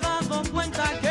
dado cuenta que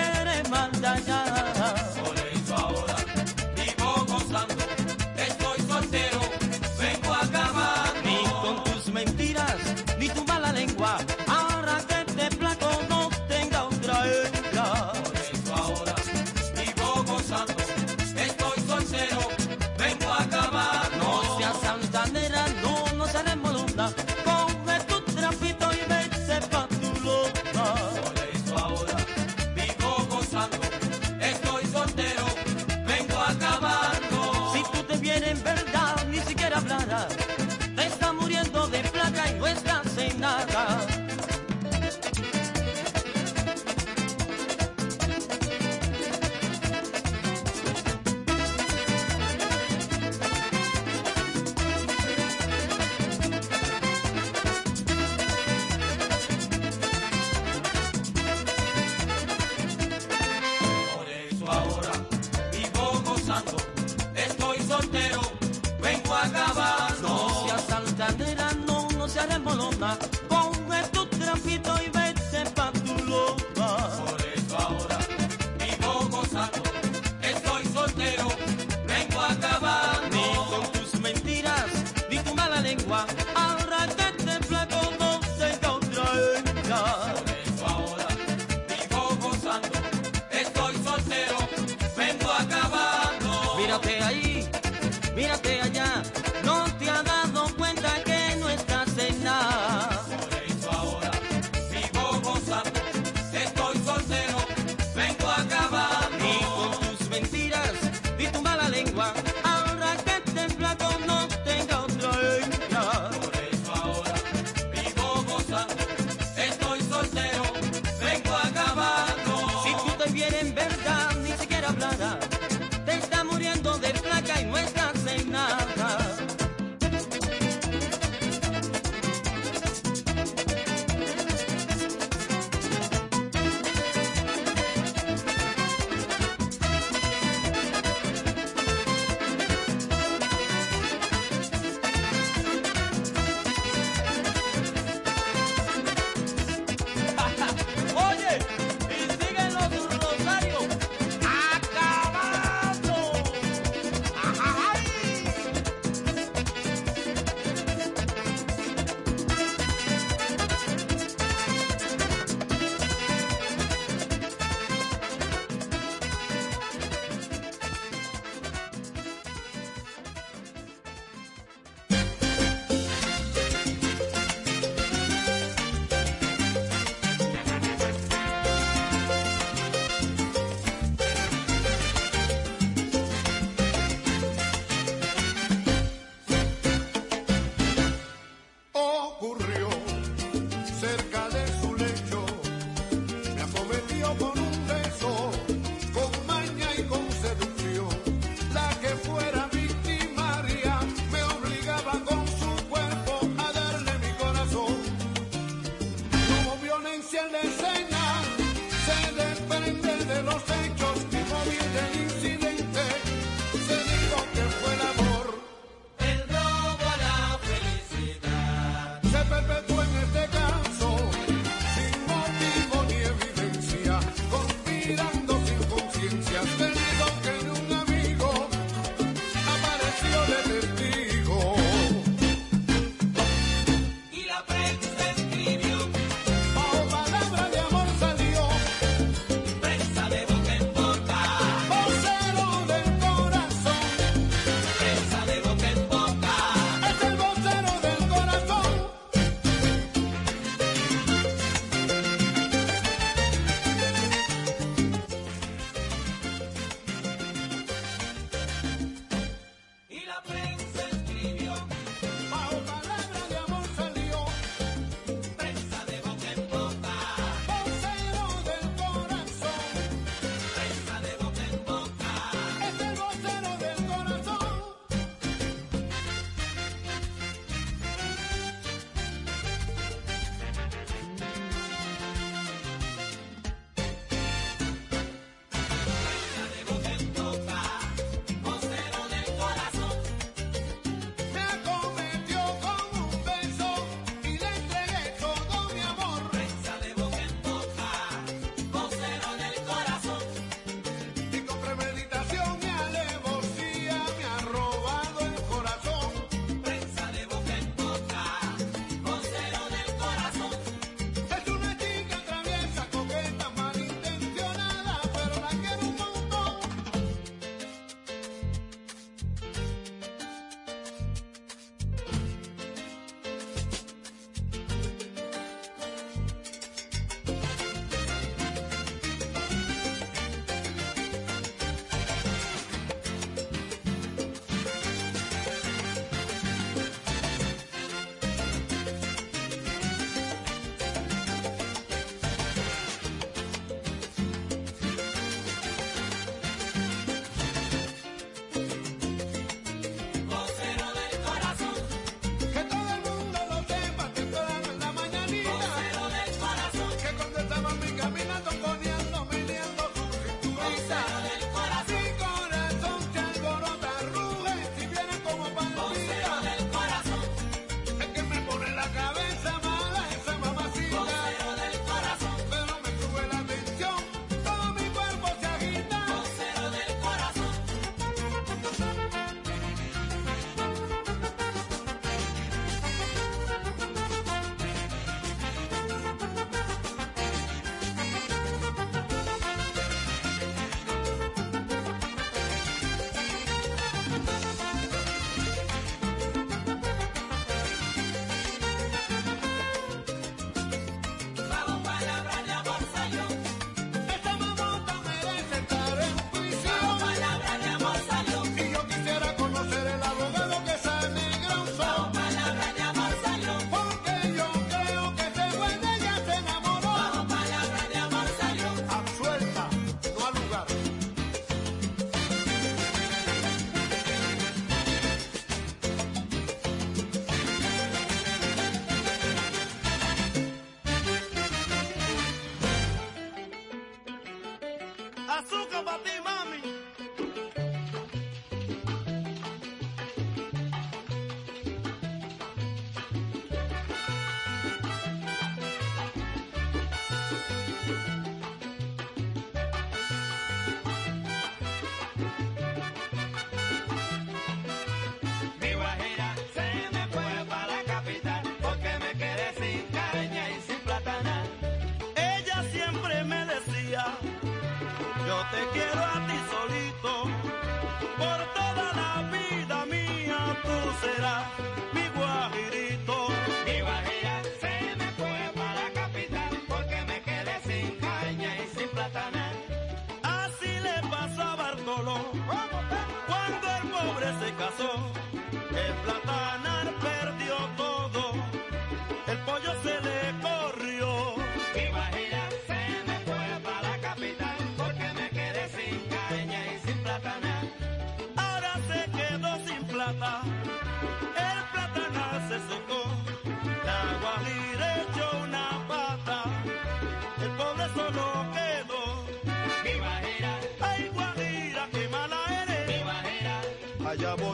vaya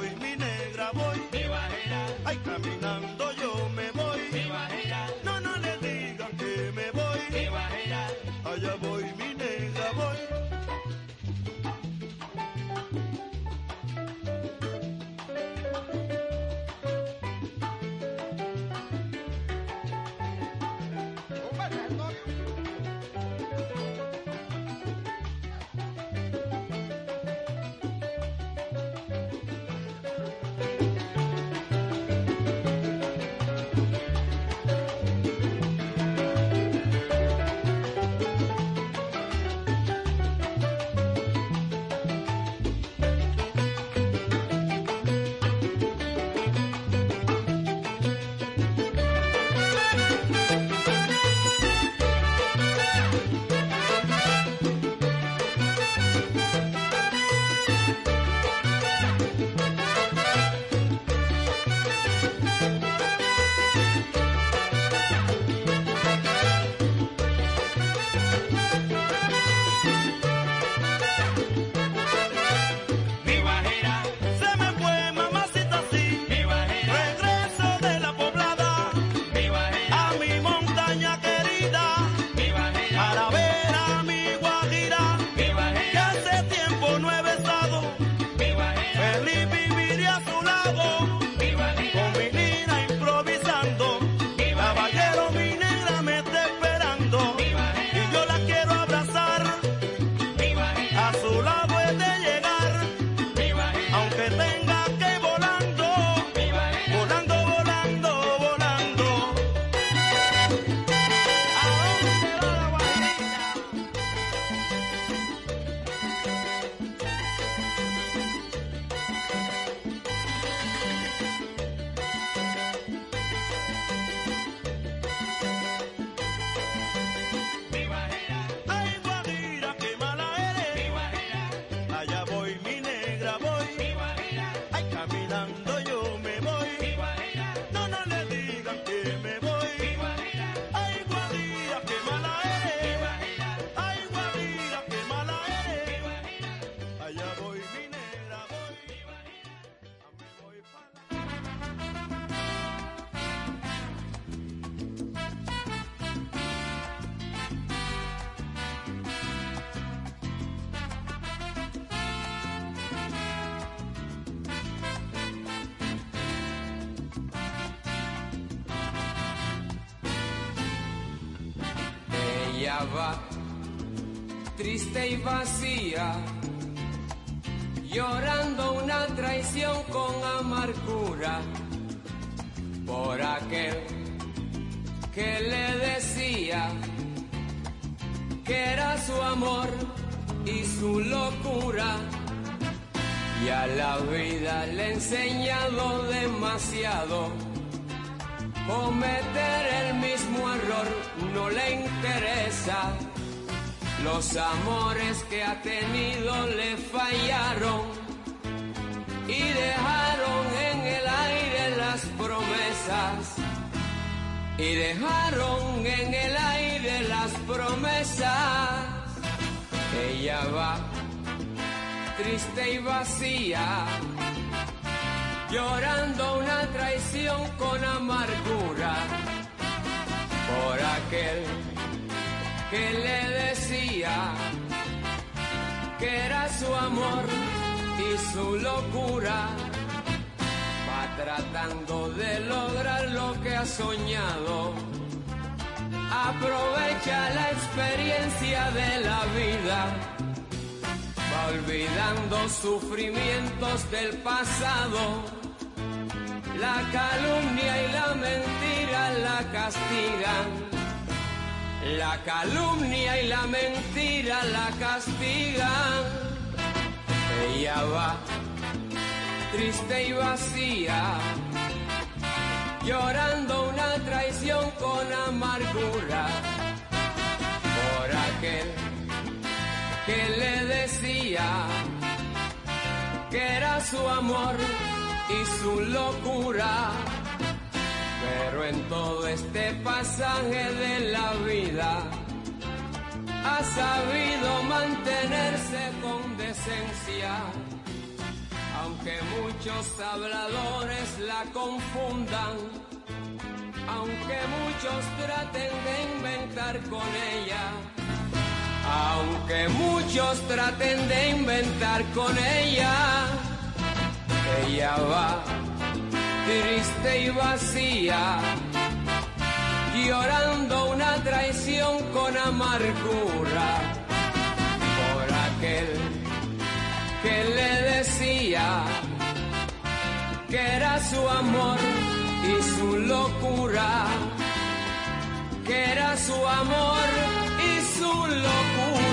triste y vacía, llorando una traición con amargura por aquel que le decía que era su amor y su locura. Y a la vida le he enseñado demasiado. Cometer el mismo error no le interesa los amores que ha tenido le fallaron y dejaron en el aire las promesas. Y dejaron en el aire las promesas. Ella va triste y vacía, llorando una traición con amargura por aquel que le decía que era su amor y su locura. Va tratando de lograr lo que ha soñado. Aprovecha la experiencia de la vida. Olvidando sufrimientos del pasado. La calumnia y la mentira la castigan la calumnia y la mentira la castigan. Ella va triste y vacía, llorando una traición con amargura por aquel que le decía que era su amor y su locura. Pero en todo este pasaje de la vida ha sabido mantenerse con decencia aunque muchos habladores la confundan, aunque muchos traten de inventar con ella, aunque muchos traten de inventar con ella, ella va triste y vacía, llorando una traición con amargura por aquel que le decía que era su amor y su locura, que era su amor su locura.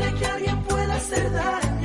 de que alguien pueda hacer daño.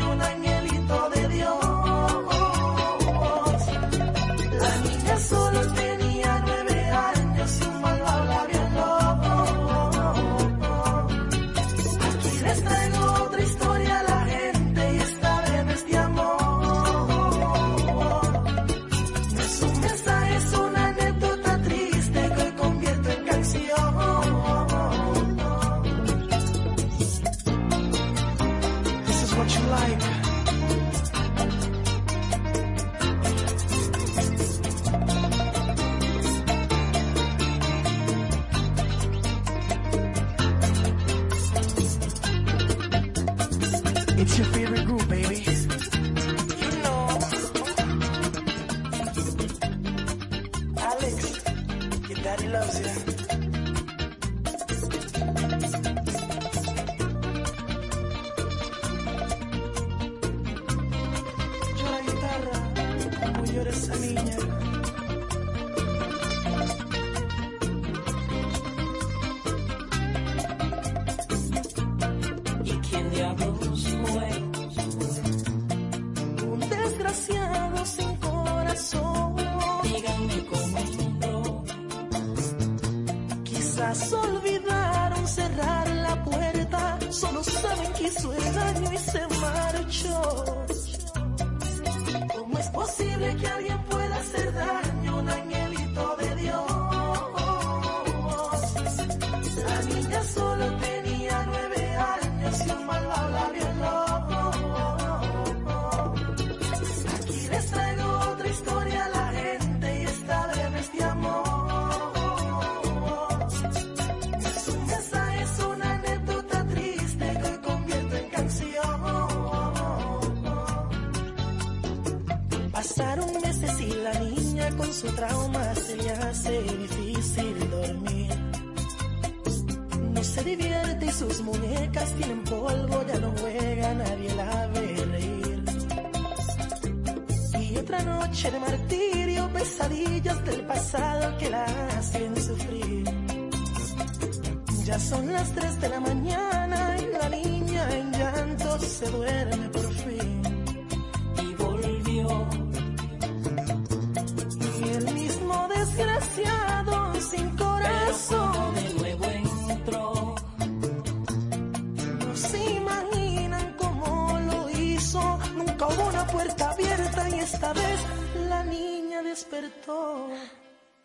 despertó.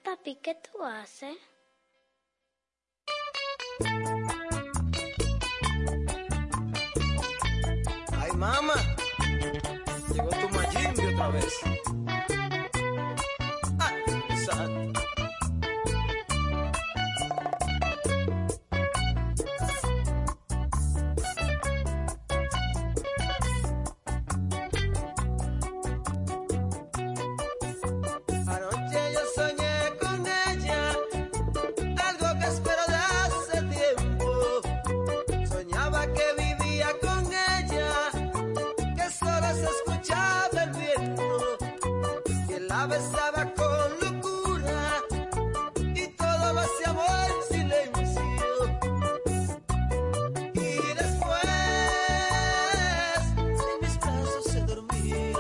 Papi, ¿qué tú haces? besaba con locura y todo va hacia amor en silencio. Y después en mis brazos se dormía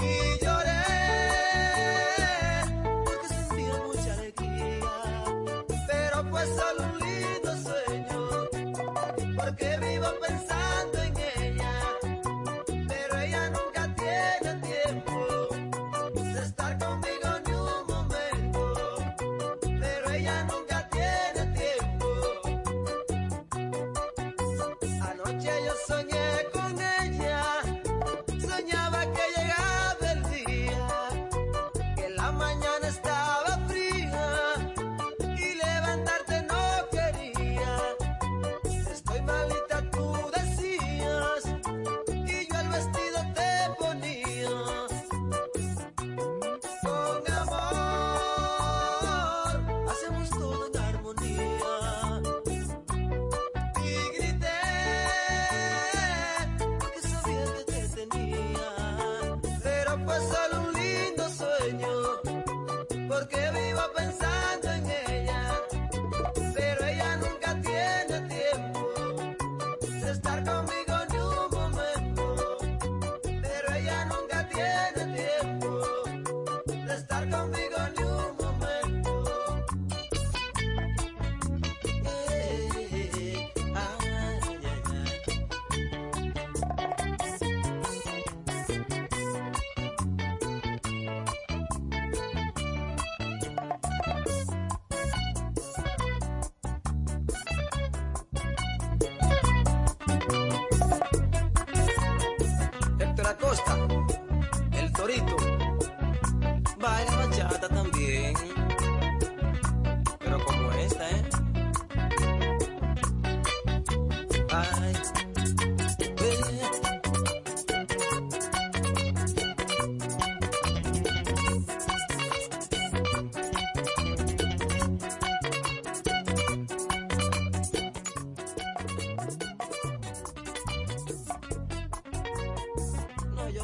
y lloré porque sentía mucha alegría, pero fue solo un lindo sueño porque vivo pensando.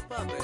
puppet.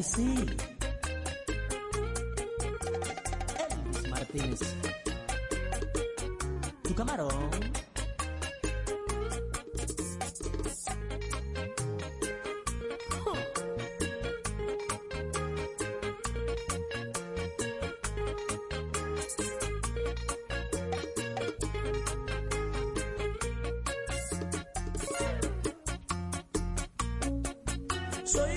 I see. Elvis Martínez. Tu camarón. Soy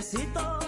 necesito.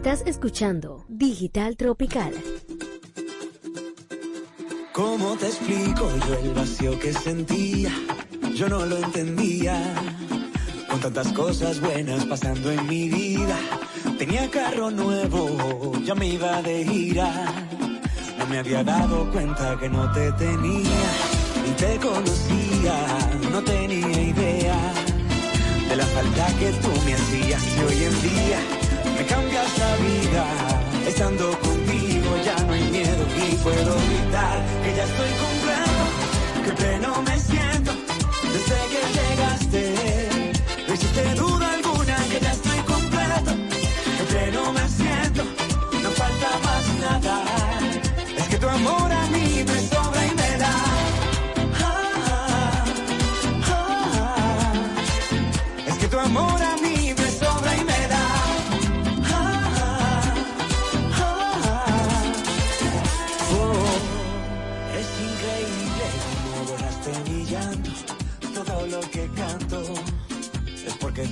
Estás escuchando Digital Tropical. ¿Cómo te explico yo el vacío que sentía? Yo no lo entendía. Con tantas cosas buenas pasando en mi vida. Tenía carro nuevo, ya me iba de gira. No me había dado cuenta que no te tenía, ni te conocía, no tenía idea de la falta que tú me hacías y hoy en día vida. Estando contigo ya no hay miedo y puedo gritar que ya estoy completo,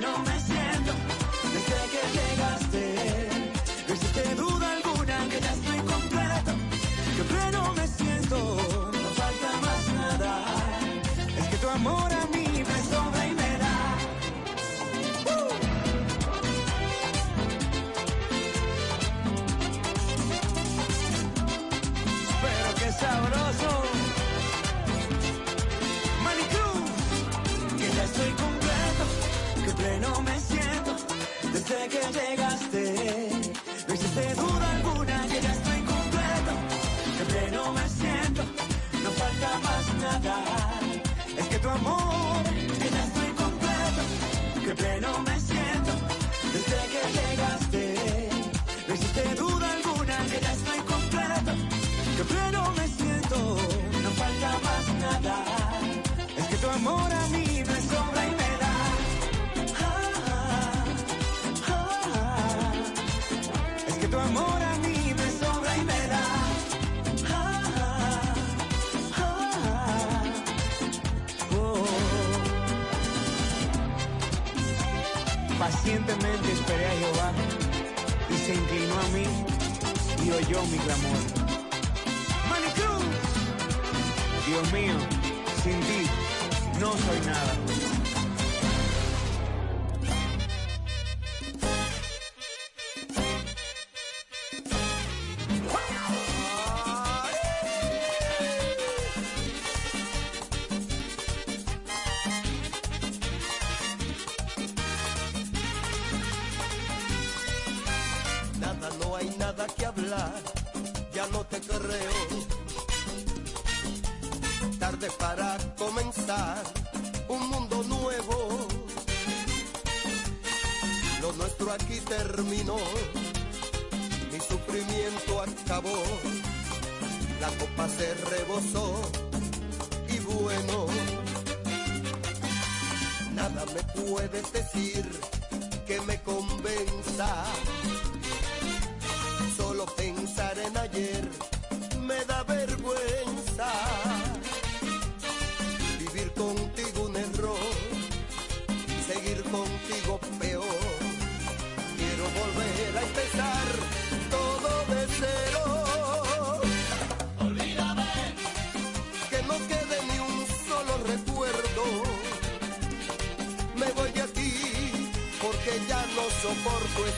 pleno me siento, desde que llegaste. No existe duda alguna que ya estoy completo, que pleno me siento, no falta más nada. Es que tu amor pleno me siento desde que llegaste. No existe duda alguna que ya estoy completo, que pleno me siento, no falta más nada. Es que tu amor, que ya estoy completo, que pleno me y oyó mi clamor. Manicruz. Dios mío, sin ti no soy. Nada,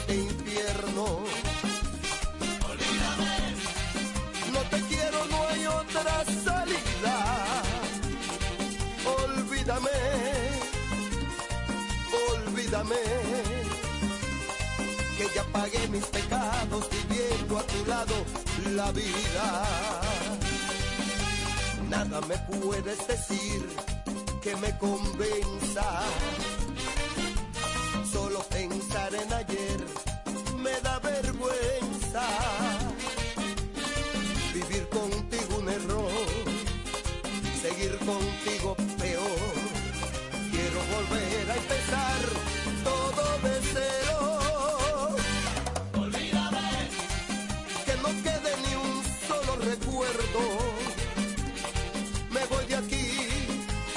este infierno. No te quiero, no hay otra salida. Olvídame, olvídame. Que ya pagué mis pecados viviendo a tu lado la vida. Nada me puedes decir que me convenza. Solo pensar en ayer contigo peor. Quiero volver a empezar todo de cero. Olvídame. Que no quede ni un solo recuerdo. Me voy de aquí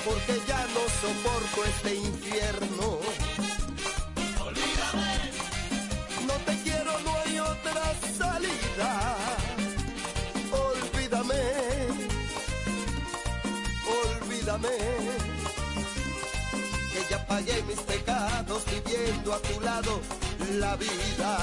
porque ya no soporto este infierno. Que ya pagué mis pecados viviendo a tu lado la vida,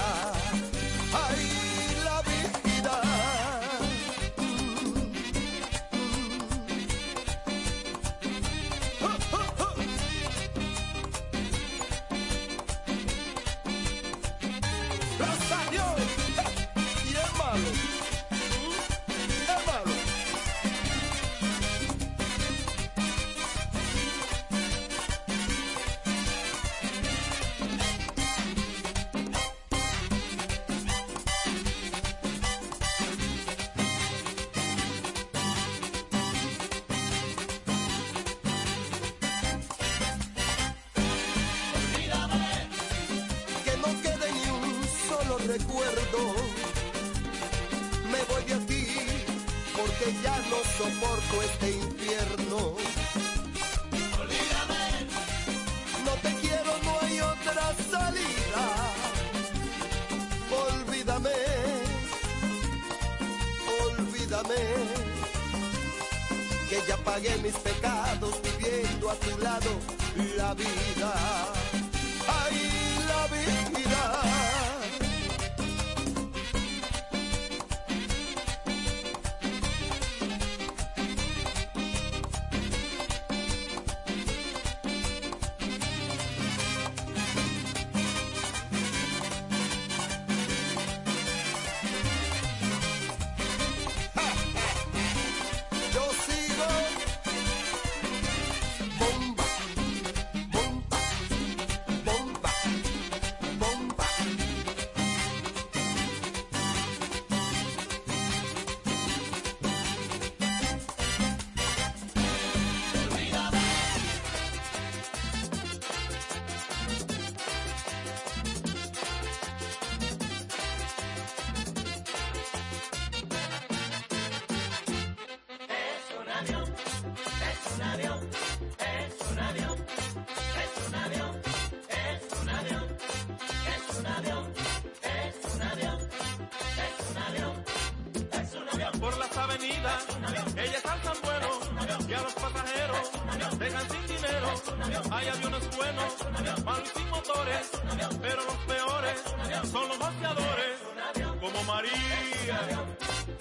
como María.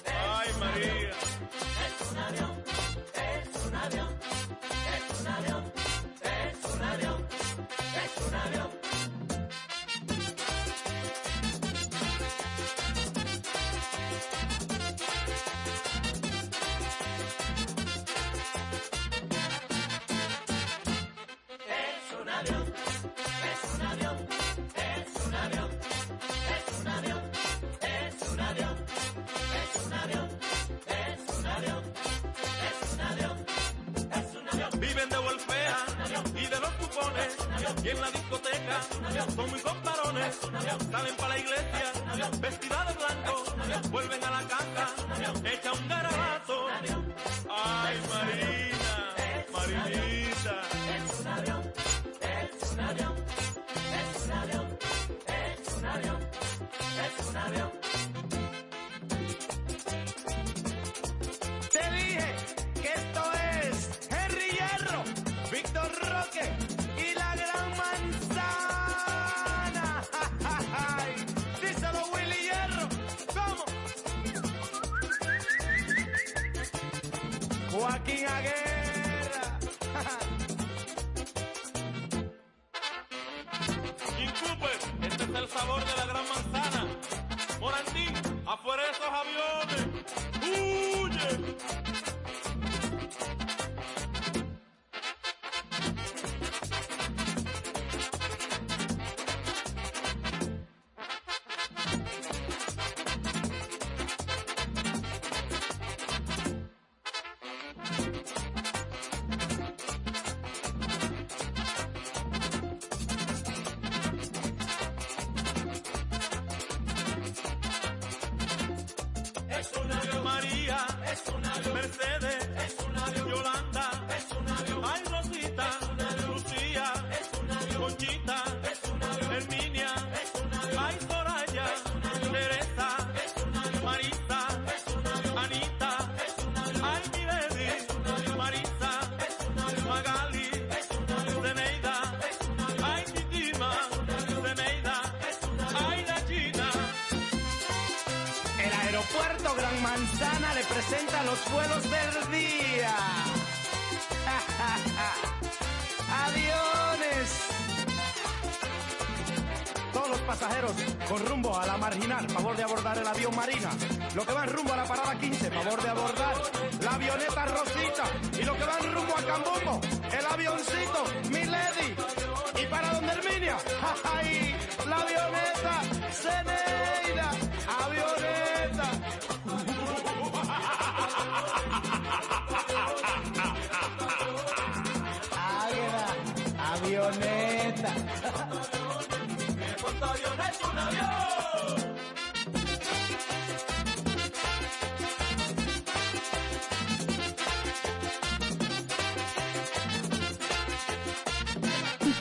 Ay, María. Es un avión, es un avión, es un avión, es un avión, es un avión. y en la discoteca son muy comparones, salen para la iglesia vestida de blanco, vuelven a la casa, echa un garabato. Ay Marina, Marinita. Es un avión, es un avión, es un avión, es un avión, es un avión. por esos aviones. ¡Huye!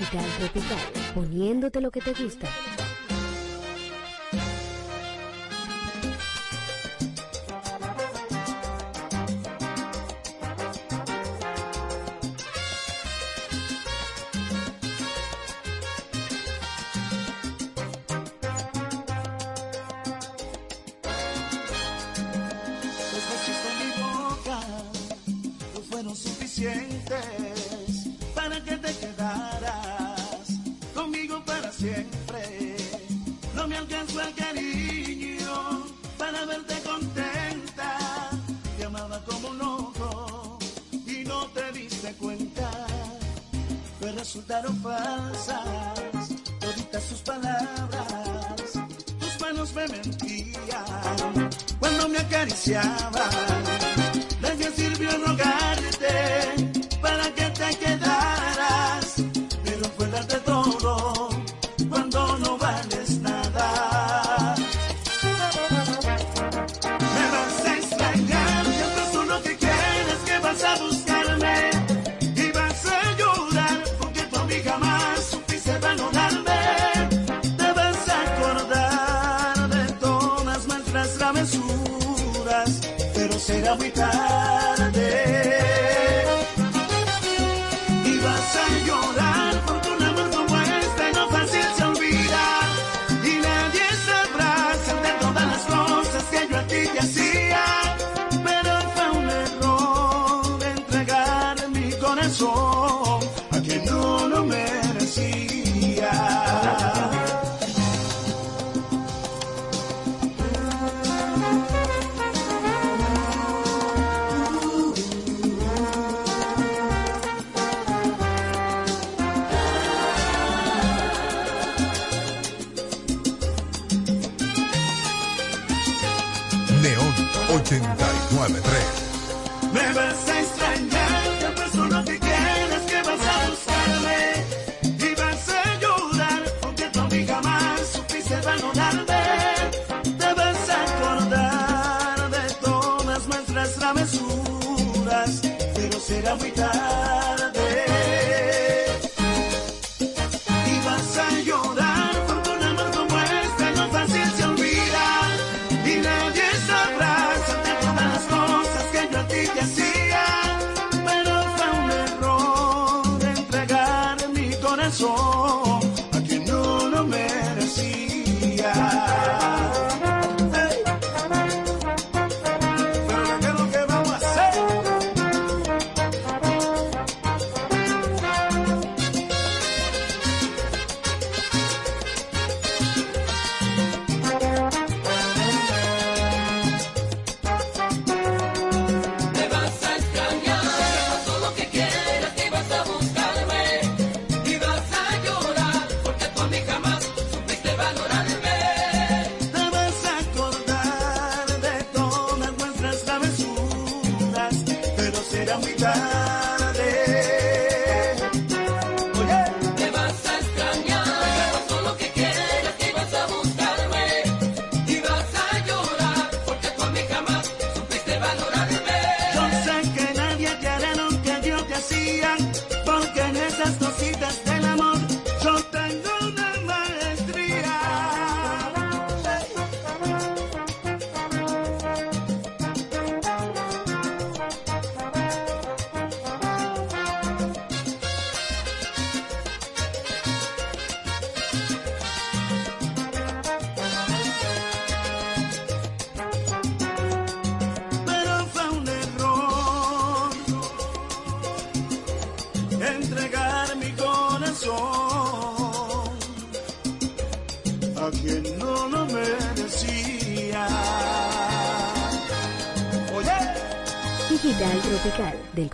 Tropical Tropical, poniéndote lo que te gusta. resultaron falsas, toditas sus palabras, tus manos me mentían cuando me acariciaban.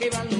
que van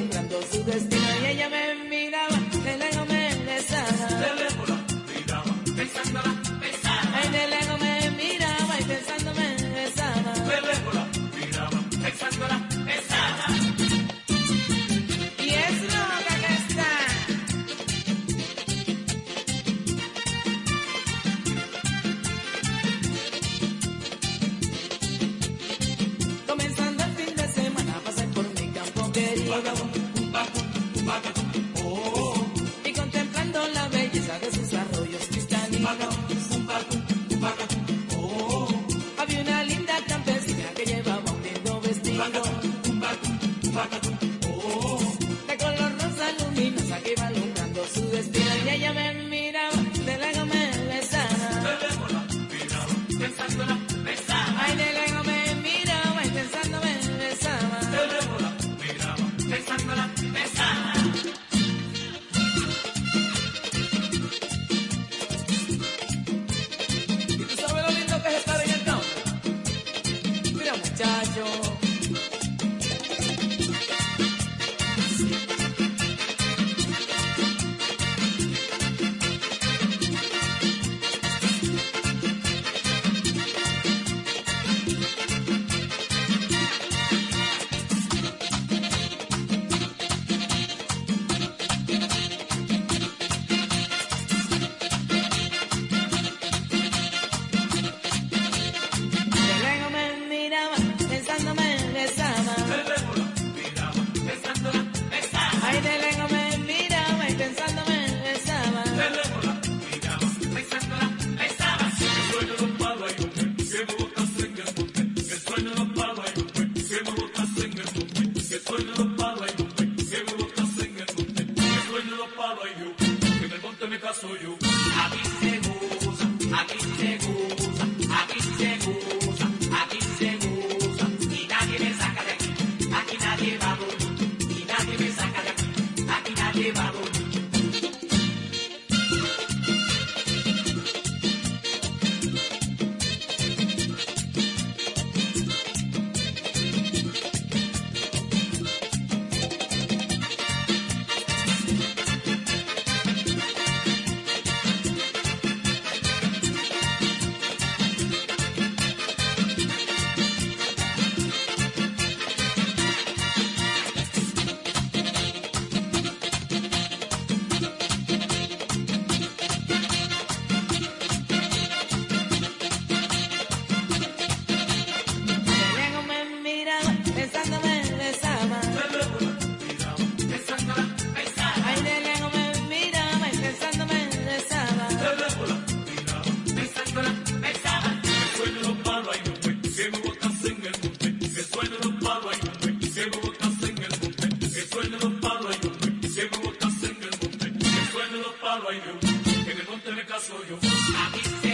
Yes.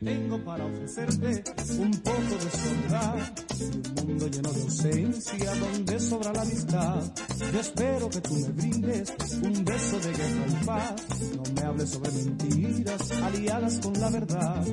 tengo para ofrecerte un poco de soledad. Un mundo lleno de ausencia donde sobra la amistad. Yo espero que tú me brindes un beso de guerra y paz. No me hables sobre mentiras aliadas con la verdad.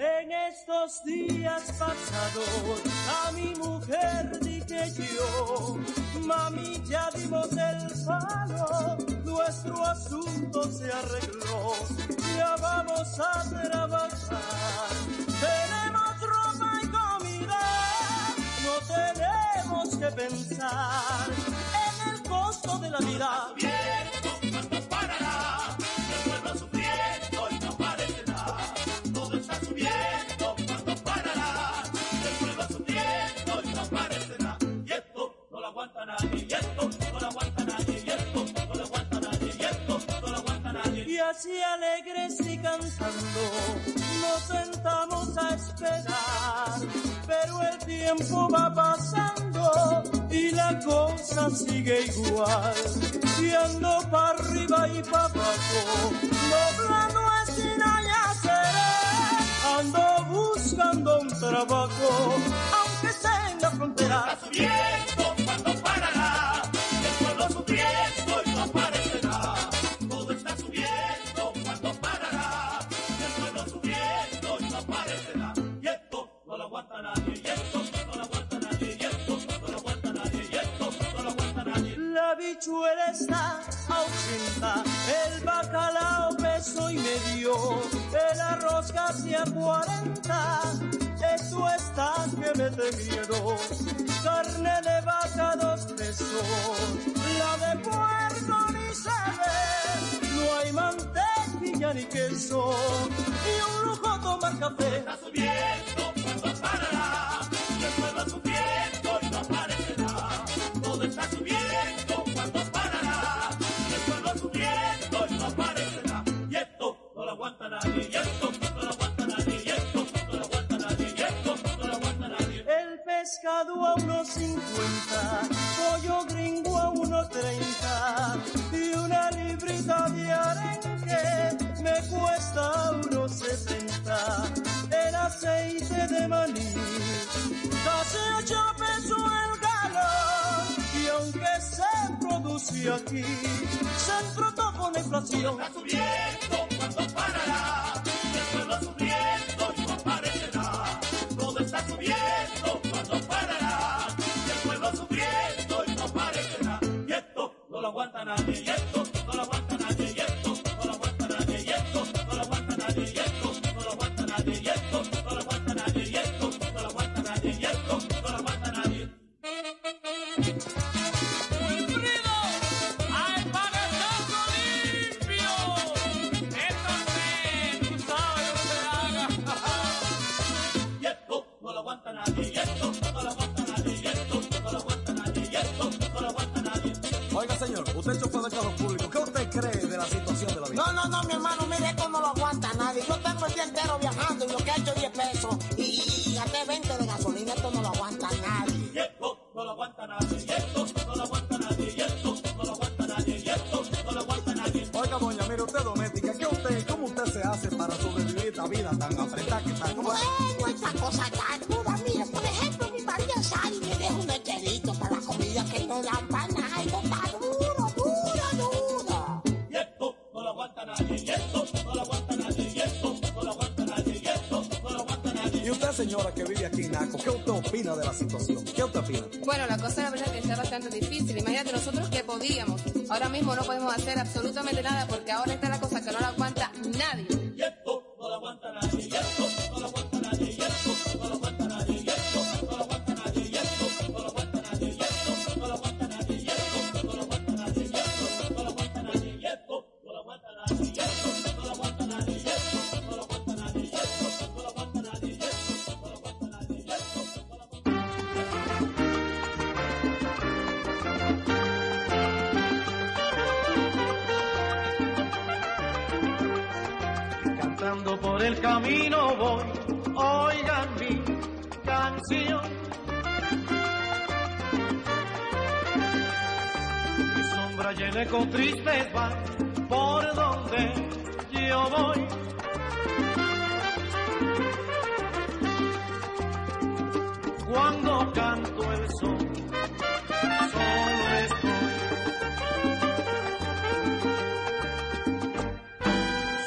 En estos días pasados a mi mujer そば inflación. yo tengo el día entero viajando y lo que he hecho 10 pesos y, y, 20 de gasolina, esto no lo aguanta nadie. Y esto no lo aguanta nadie, y esto no lo aguanta nadie, y esto no lo aguanta nadie, esto no lo aguanta nadie. Oiga, doña, mire usted doméstica, ¿qué usted, cómo usted se hace para sobrevivir esta vida tan apretada que está? Bueno, esta cosa está de la situación? ¿Qué usted opina? Bueno, la cosa la verdad es que está bastante difícil. Imagínate nosotros que podíamos. Ahora mismo no podemos hacer absolutamente nada porque ahora está la cosa que no la aguanta nadie. viene con tristeza por donde yo voy. Cuando canto el sol, solo estoy.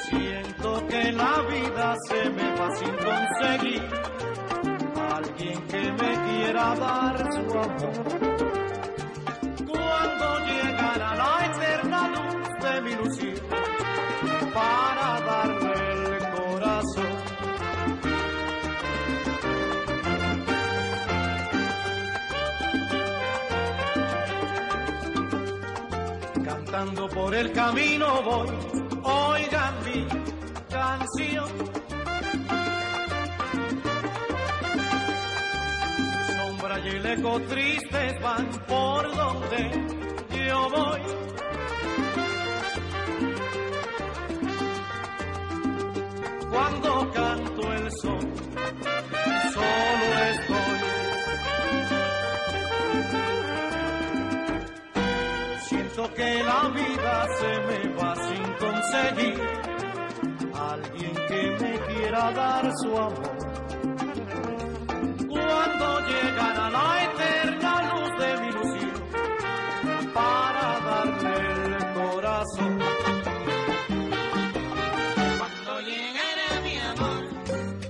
Siento que la vida se me va sin conseguir alguien que me quiera dar su amor. Cantando por el camino voy, oigan mi canción. Sombra y el eco tristes van por donde yo voy. Cuando canto el sol, Que la vida se me va sin conseguir alguien que me quiera dar su amor. Cuando llegará la eterna luz de mi ilusión para darle el corazón. Cuando llegará mi amor,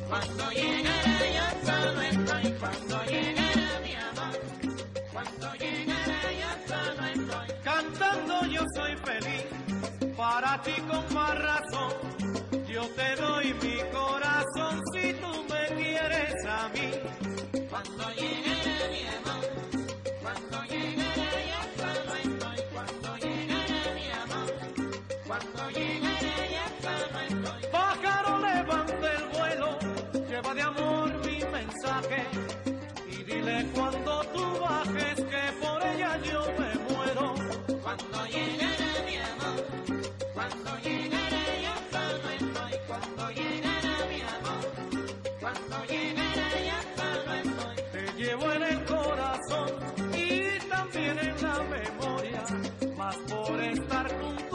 cuando llegará yo solo estoy, cuando llegará mi amor, cuando llegará. Yo soy feliz, para ti con más razón. Yo te doy mi corazón si tú me quieres a mí. Cuando llegará también en la memoria, más por estar junto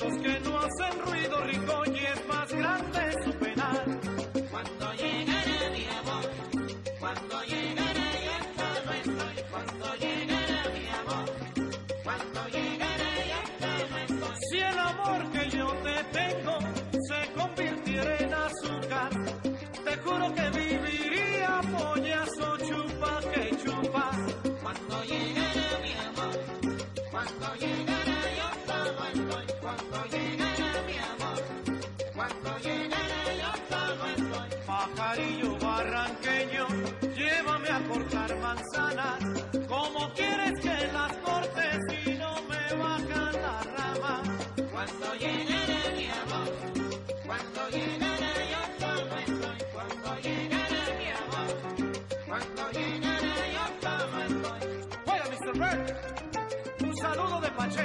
Muertos que no hacen ruido rico y es más grande su penar. Cuando llegará mi amor, cuando llegará yo solo estoy, cuando llegará mi amor, cuando llegará yo solo estoy. Si el amor que yo te tengo se convirtiera en azúcar, te juro que viviría pollazo chupa que chupa. Cuando llegará mi amor, cuando llegará yo solo estoy,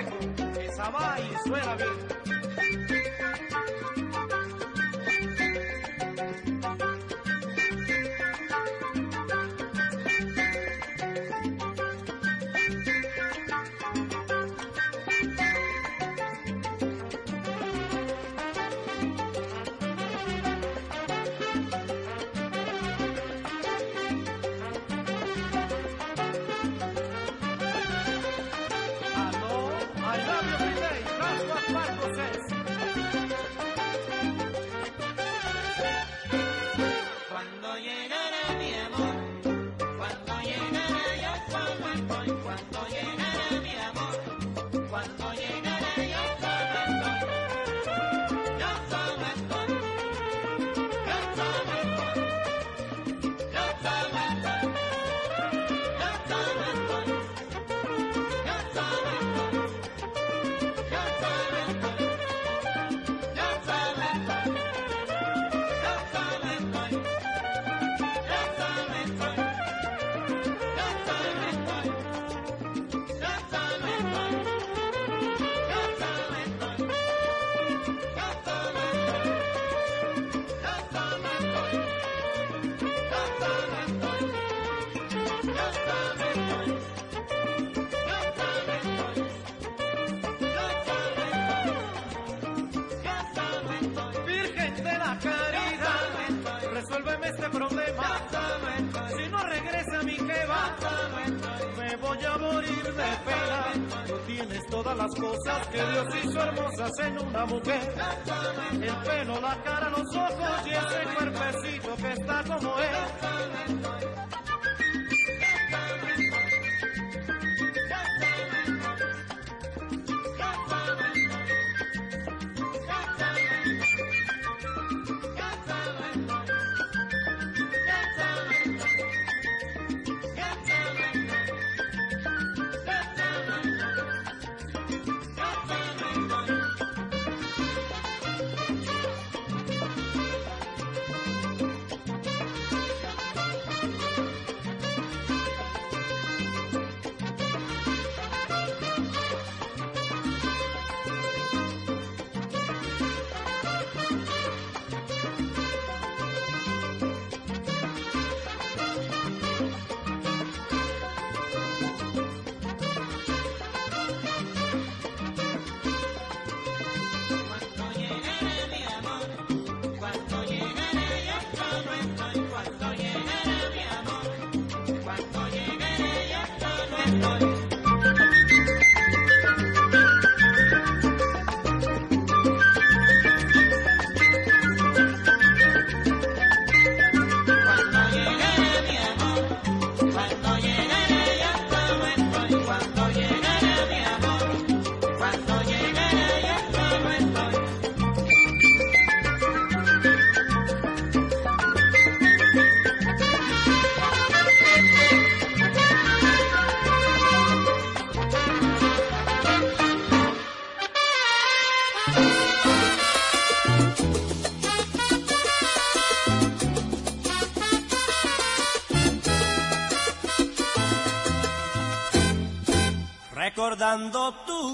Pacheco, esa va y suena bien. Mátame este problema. Si no regresa a mi jeva, Mátame, me voy a morir de pena. Tú tienes todas las cosas que Dios hizo hermosas en una mujer. El pelo, la cara, los ojos y ese cuerpecito que está como él.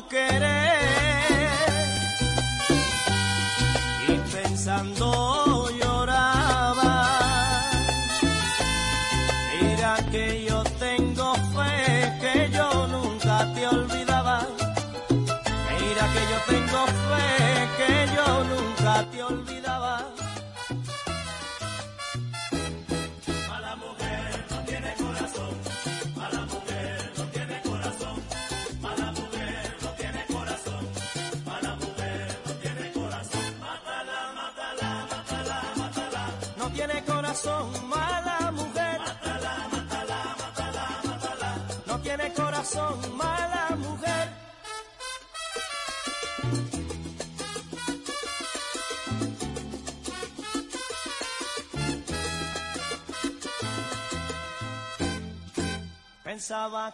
Recordando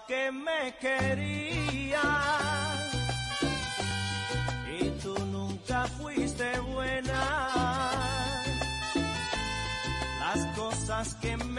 Que me quería y tú nunca fuiste buena. Las cosas que me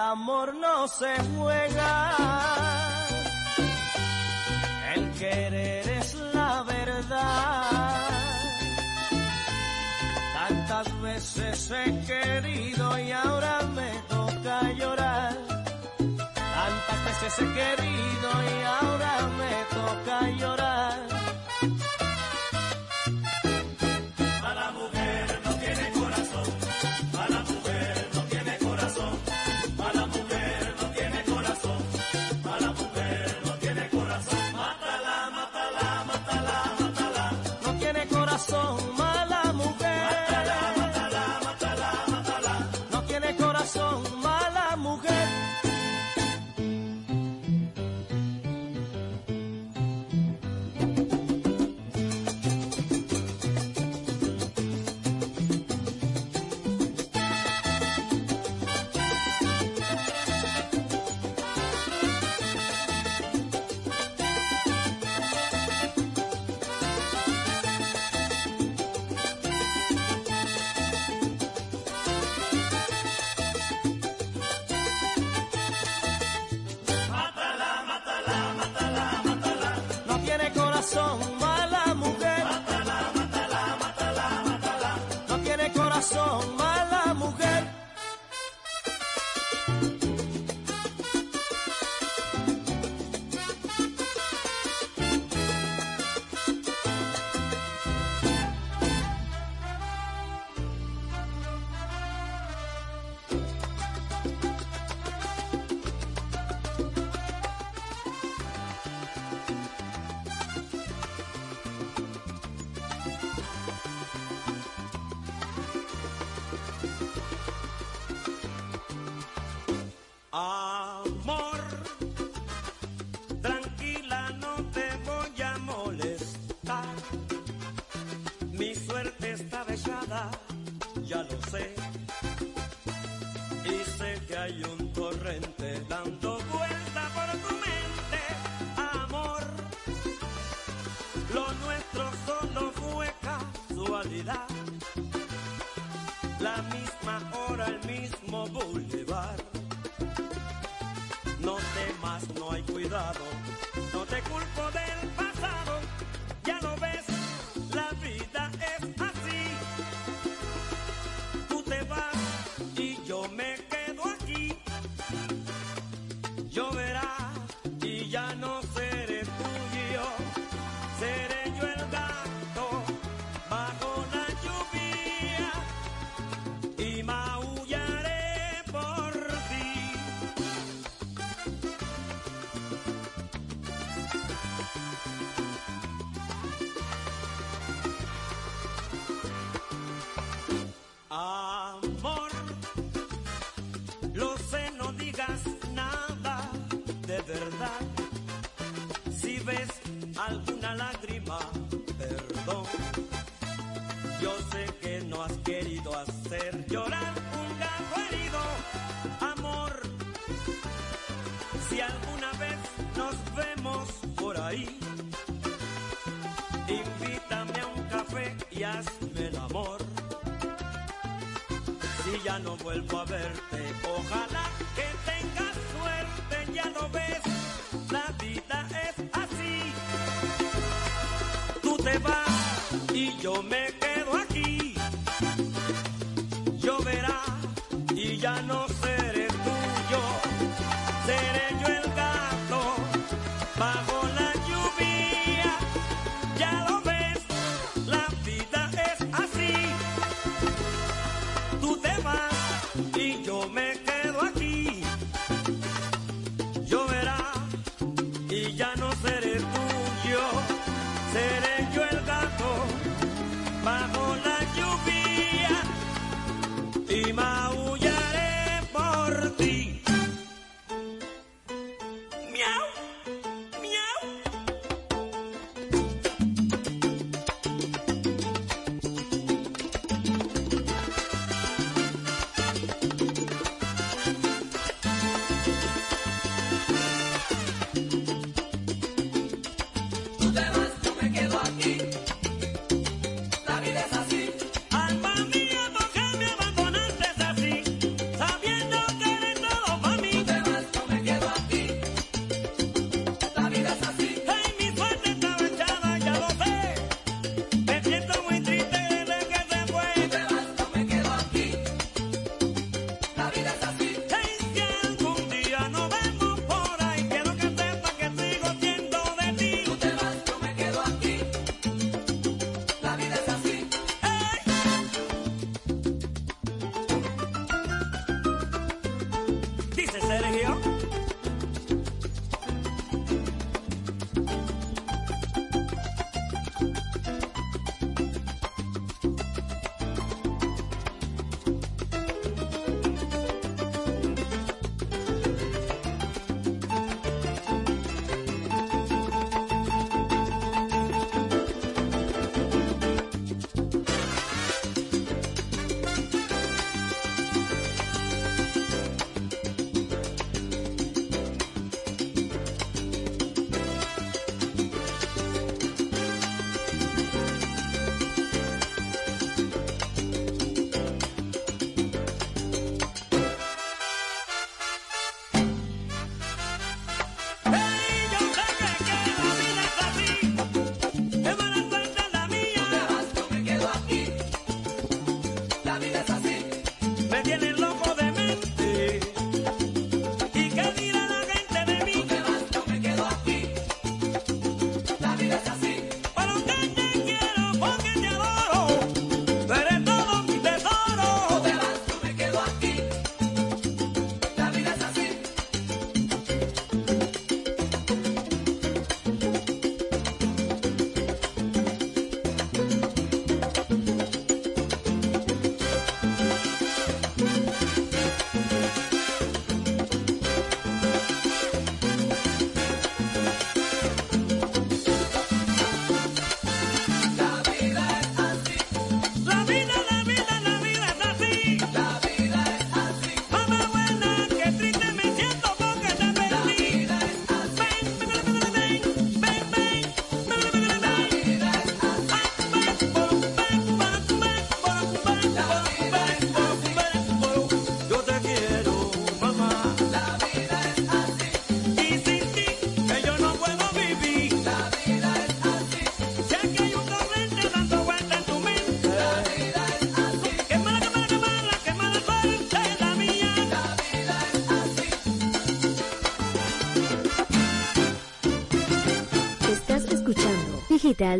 amor no se juega. El querer es la verdad. Tantas veces he querido y ahora me toca llorar. Tantas veces he querido y ahora me toca llorar.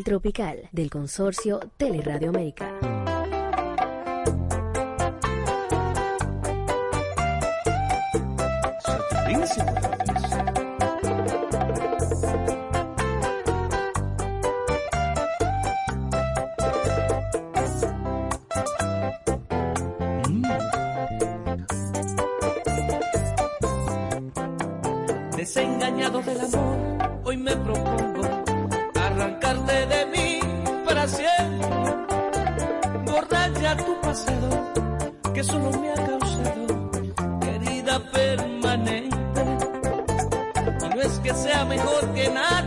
Tropical del consorcio Teleradio América. que solo me ha causado herida permanente. Y no es que sea mejor que nadie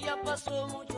ya pasó mucho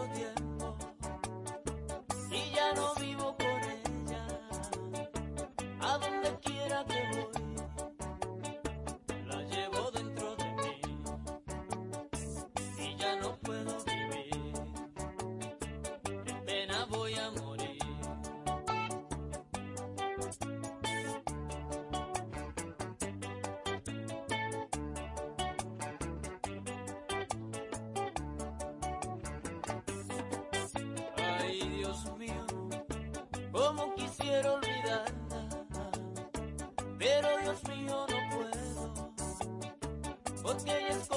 como quisiera olvidarla, pero Dios mío no puedo, porque ella es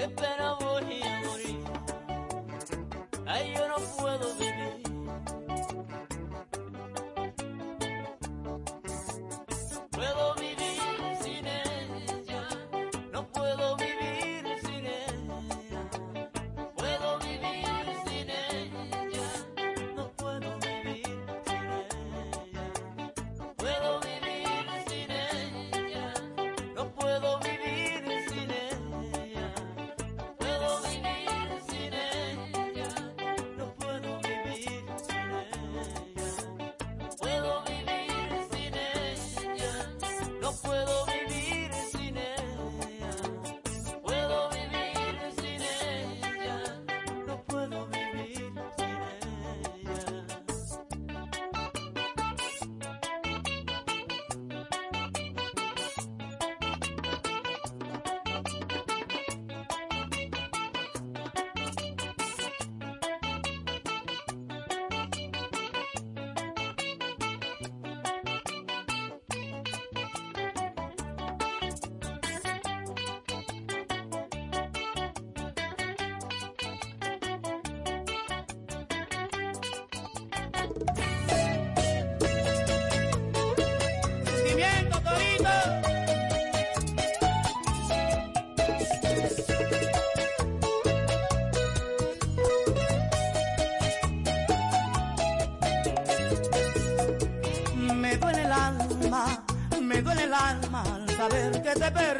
De pena puedo saber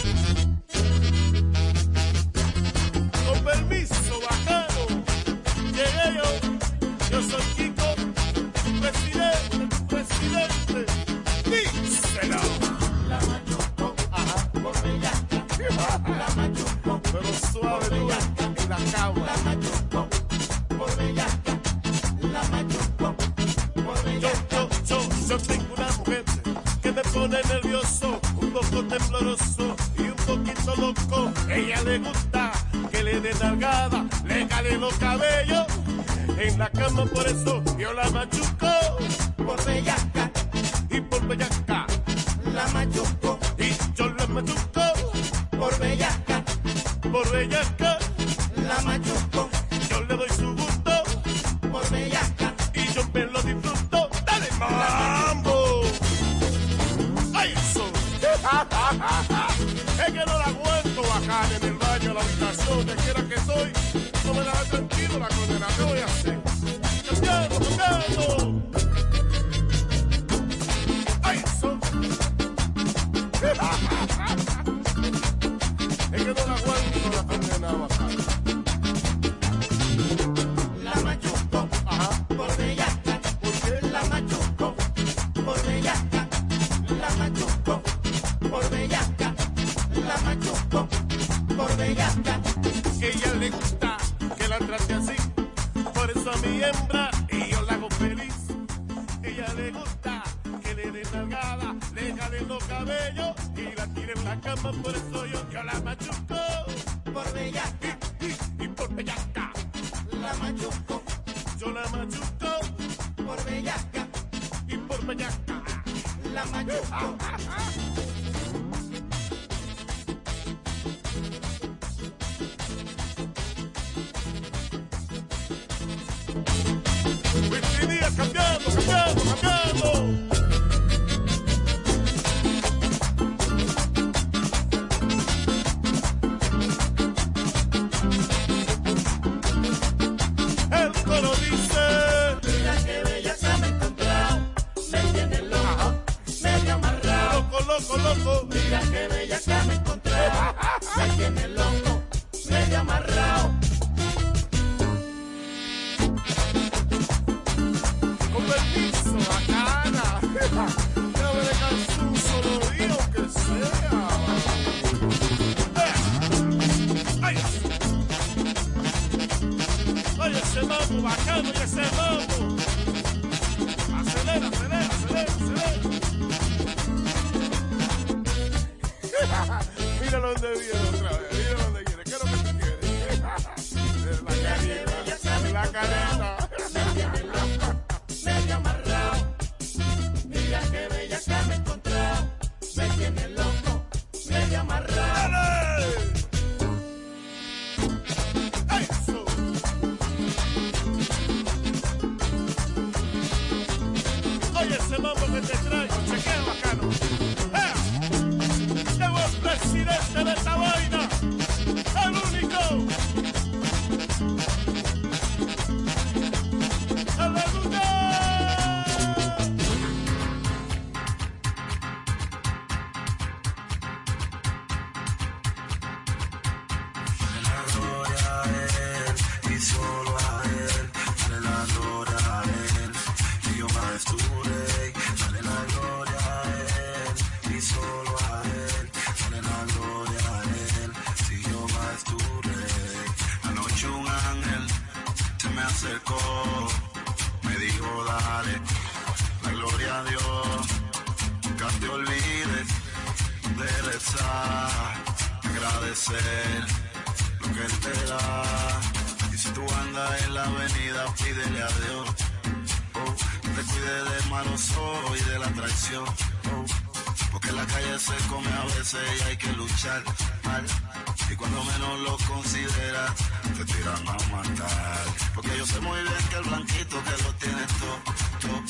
Y cuando menos lo considera, te tiran a matar. Porque yo sé muy bien que el blanquito que lo tiene todo.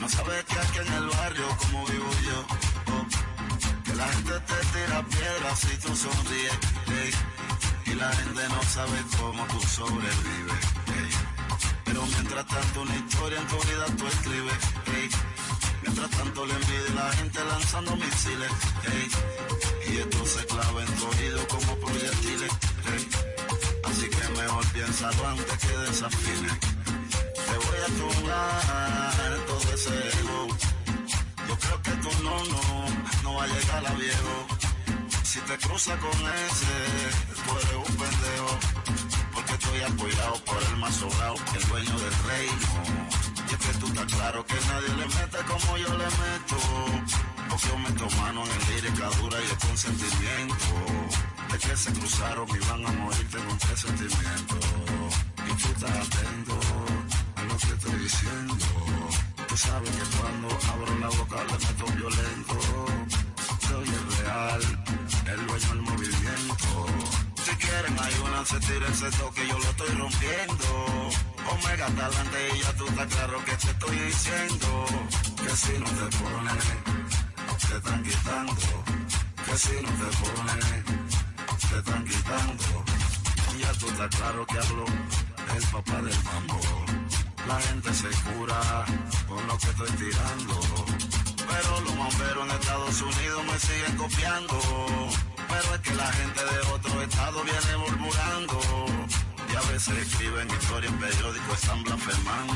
No sabes que aquí en el barrio como vivo yo. Que la gente te tira piedras si tú sonríes. Hey. Y la gente no sabe cómo tú sobrevives. Pero mientras tanto una historia en tu vida tú escribes. Hey. Mientras tanto le envidia la gente lanzando misiles. Hey y esto se clava en oído como proyectiles. Así que mejor piénsalo antes que desafine. Te voy a tumbar todo ese ego. Yo creo que tú no, no, no va a llegar a viejo. Si te cruza con ese, tú eres un pendejo. Porque estoy apoyado por el más sobrado, el dueño del reino. Y es que tú estás claro que nadie le mete como yo le meto. Porque yo meto mano en lírica dura y el consentimiento. De que se cruzaron y van a morir, tengo un presentimiento. Y tú estás atento a lo que estoy diciendo. Tú sabes que cuando abro la boca le meto violento. Soy el real, el dueño del movimiento. Si quieren ayúdense, tírense toque, yo lo estoy rompiendo. Omega talante y ya tú estás claro que te estoy diciendo. Que si no te pones, te están quitando. Que si no te pones, te están quitando. Ya tú estás claro que hablo el papá del mambo. La gente se cura con lo que estoy tirando. Pero los bomberos en Estados Unidos me siguen copiando. Pero es que la gente de otro estado viene murmurando. Y a veces escriben historia en periódico, están blasfemando.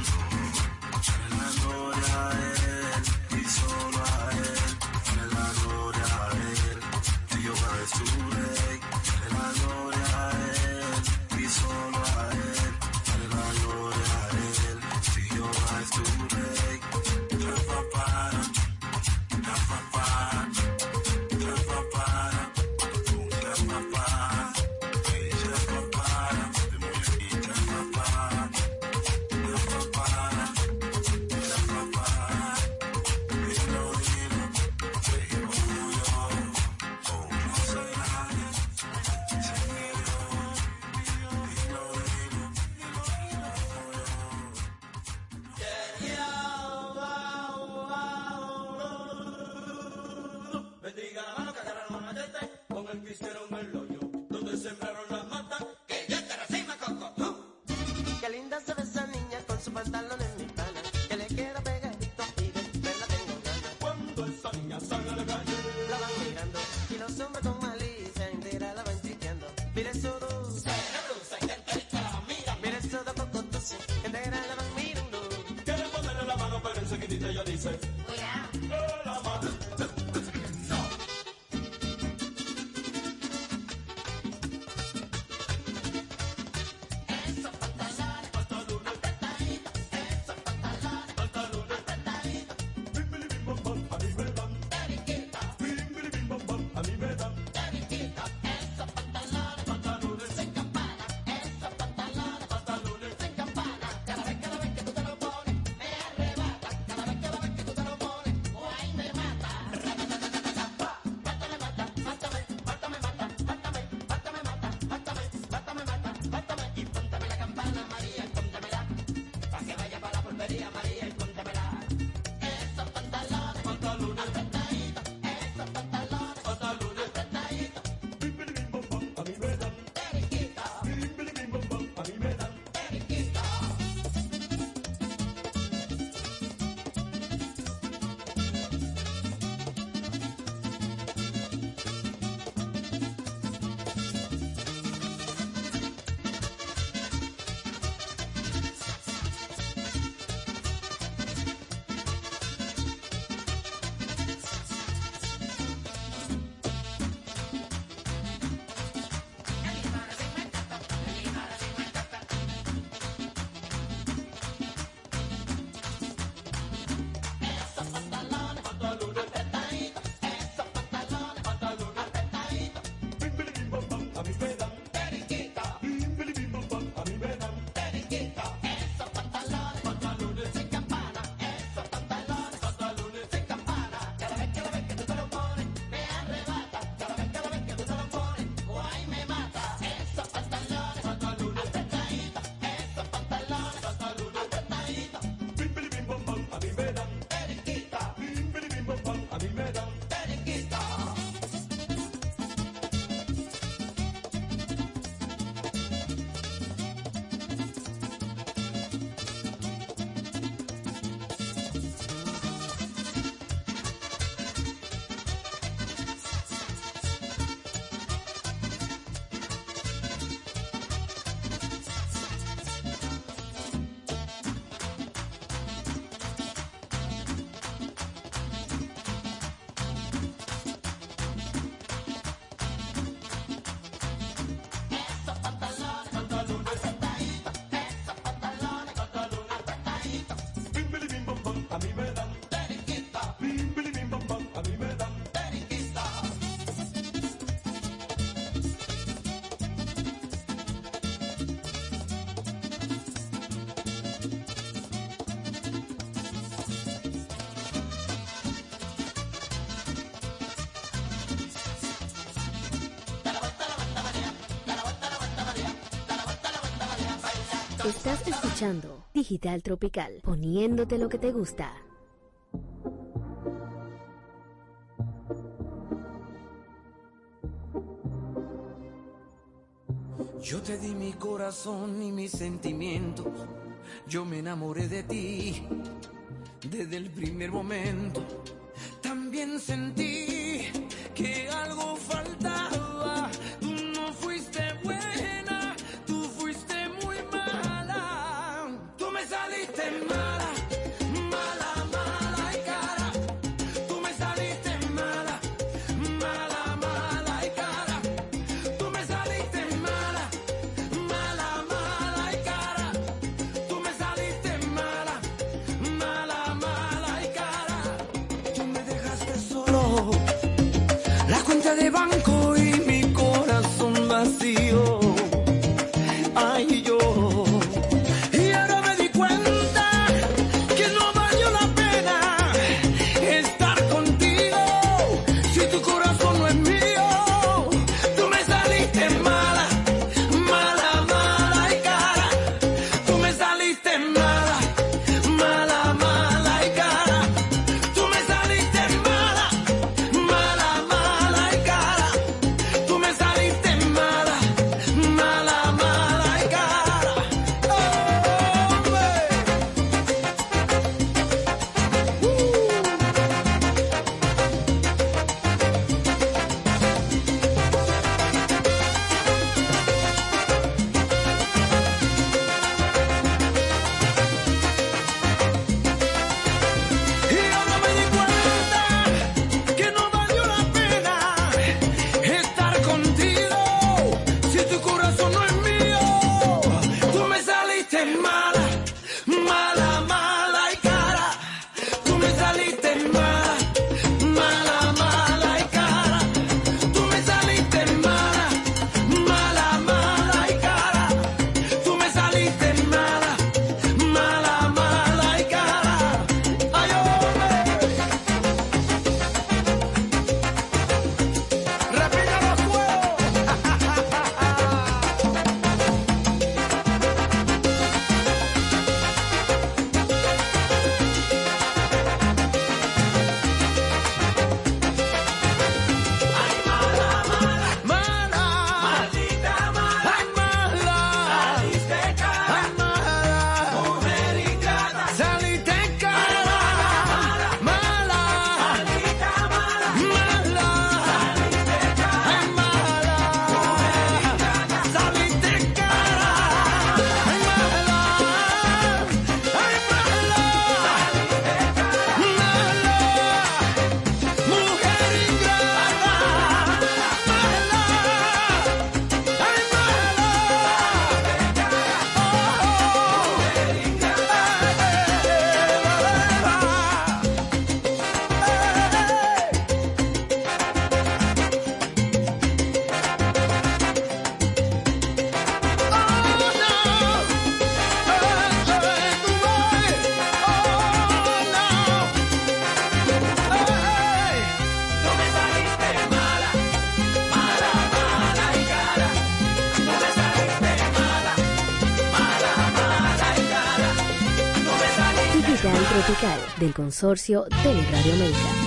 Dale la gloria él y solo school. Jesus. Estás escuchando Digital Tropical, poniéndote lo que te gusta. Yo te di mi corazón y mis sentimientos. Yo me enamoré de ti desde el primer momento. consorcio Teleradio América.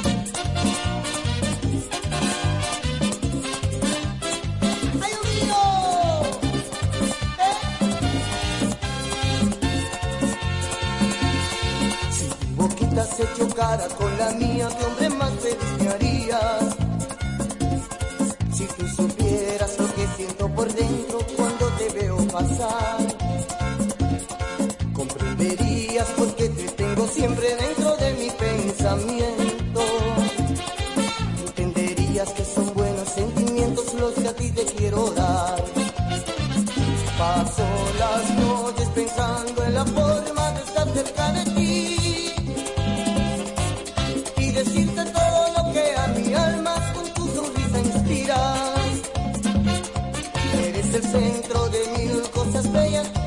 es el centro de mil cosas bellas.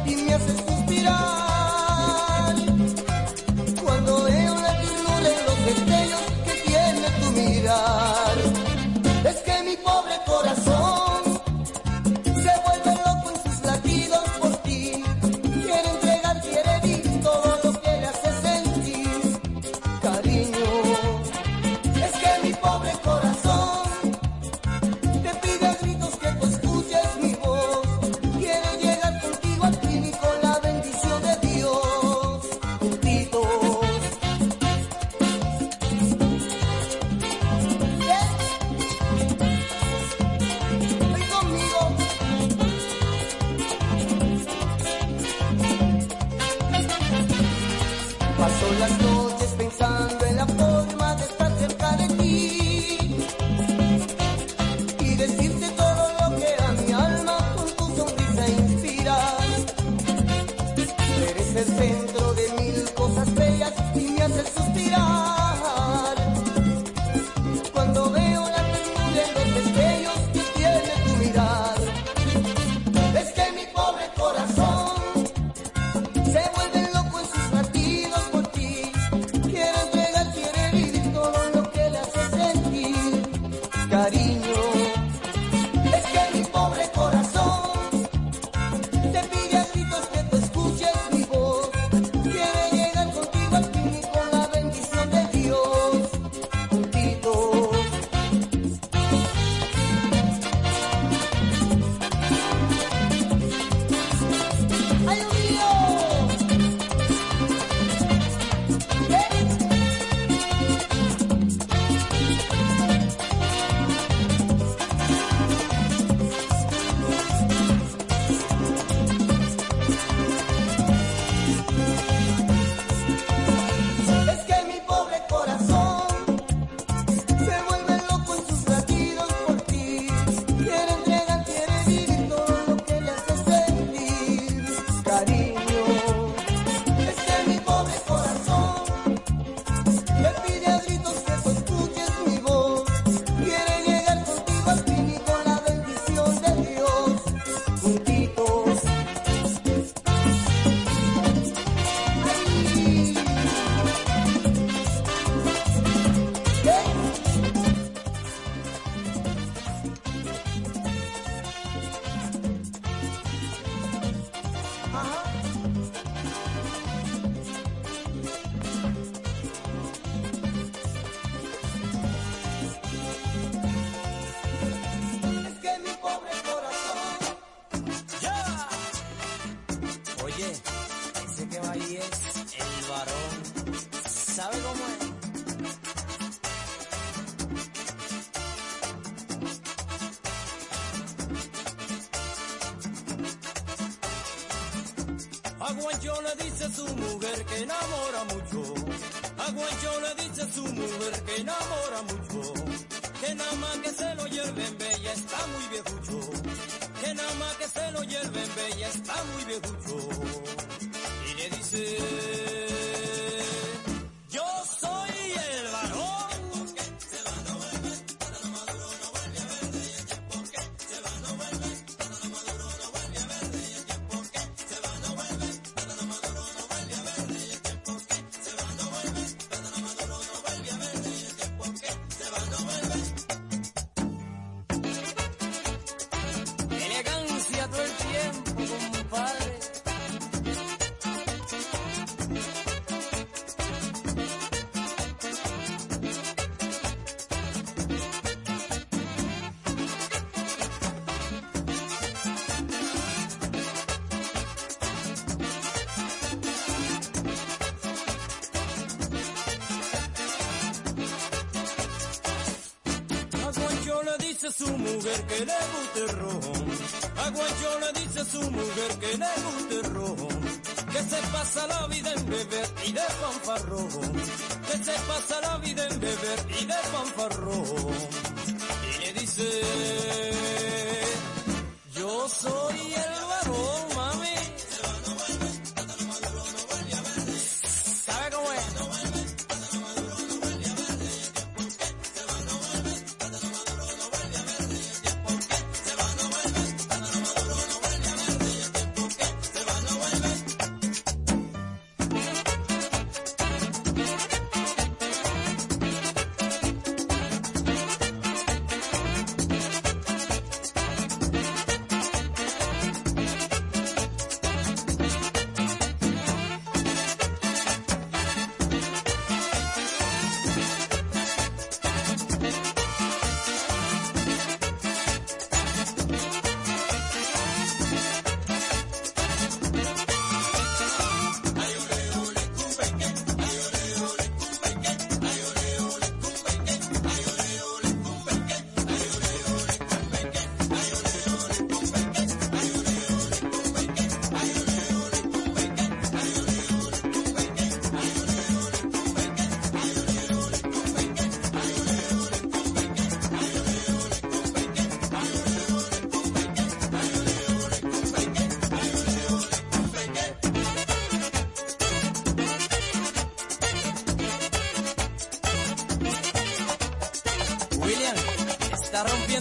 que luchó dice su mujer que le gusta el rojo. A le dice su mujer que le gusta. Que se pasa la vida en beber y de panfarrojo. Que se pasa la vida en beber y de panfarrojo.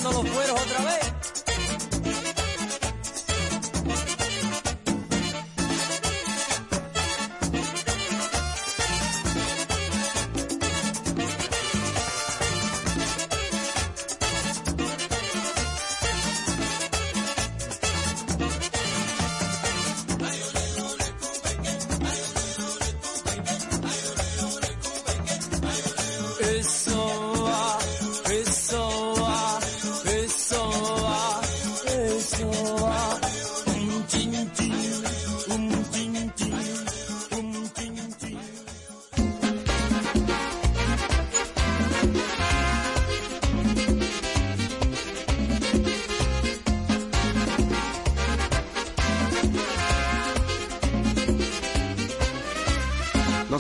Está rompiendo los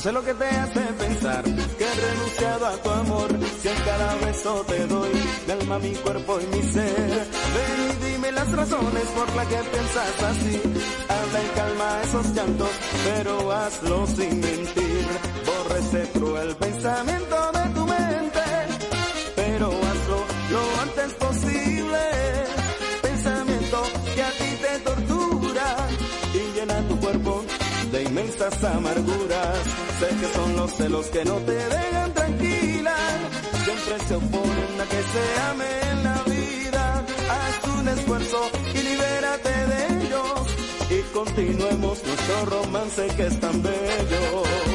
sé lo que te hace pensar que he renunciado a tu amor. Si en cada beso te doy mi alma, mi cuerpo y mi ser. Ven y dime las razones por las que piensas así. Habla en calma esos llantos, pero hazlo sin mentir. Borra ese cruel pensamiento inmensas amarguras. Sé que son los celos que no te dejan tranquila. Siempre se oponen a que se ame en la vida. Haz un esfuerzo y libérate de ellos. Y continuemos nuestro romance que es tan bello.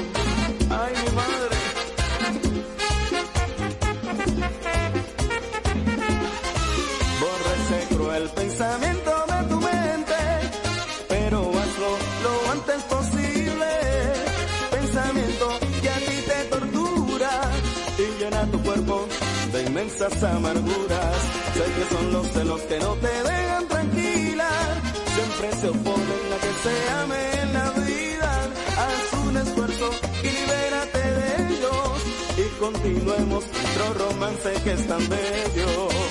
Inmensas amarguras. Sé que son los celos que no te dejan tranquila. Siempre se oponen a que se ame en la vida. Haz un esfuerzo y libérate de ellos. Y continuemos nuestro romance que es tan bello.